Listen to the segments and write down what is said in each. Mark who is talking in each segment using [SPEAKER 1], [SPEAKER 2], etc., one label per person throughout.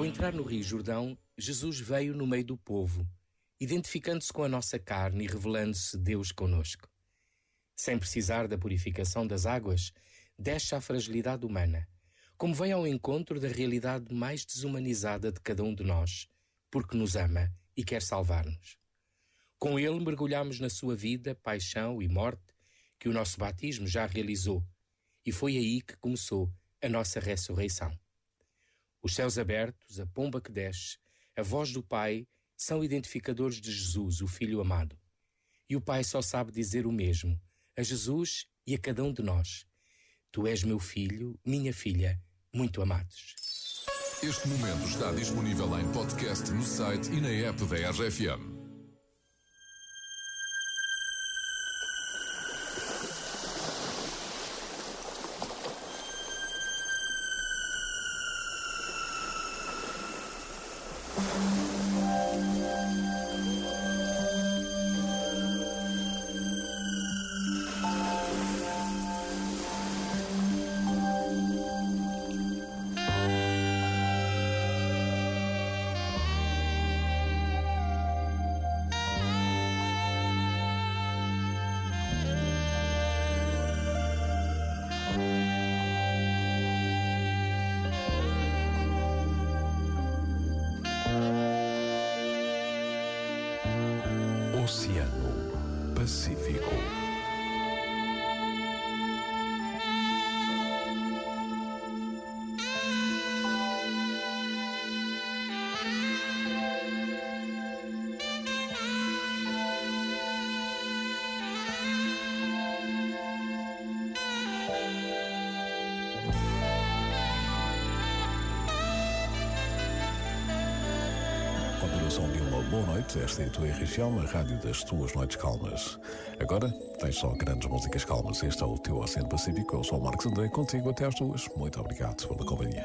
[SPEAKER 1] Ao entrar no Rio Jordão, Jesus veio no meio do povo, identificando-se com a nossa carne e revelando-se Deus conosco. Sem precisar da purificação das águas, deixa a fragilidade humana, como vem ao encontro da realidade mais desumanizada de cada um de nós, porque nos ama e quer salvar-nos. Com ele mergulhamos na sua vida, paixão e morte, que o nosso batismo já realizou, e foi aí que começou a nossa ressurreição. Os céus abertos, a pomba que desce, a voz do Pai são identificadores de Jesus, o Filho amado. E o Pai só sabe dizer o mesmo a Jesus e a cada um de nós. Tu és meu filho, minha filha, muito amados.
[SPEAKER 2] Este momento está disponível em podcast no site e na app da RFM.
[SPEAKER 3] Pacífico. Continuação de uma boa noite. Esta é a tua RFM, a rádio das tuas noites calmas. Agora, tens só grandes músicas calmas. Este é o teu Oceano Pacífico. Eu sou o Marcos André, contigo até às duas. Muito obrigado pela companhia.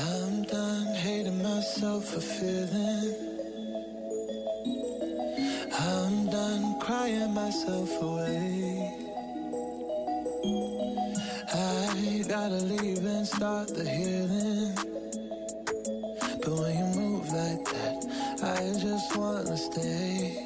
[SPEAKER 4] I'm done hating myself for feeling. I'm done crying myself away. I gotta leave and start the healing. I just wanna stay.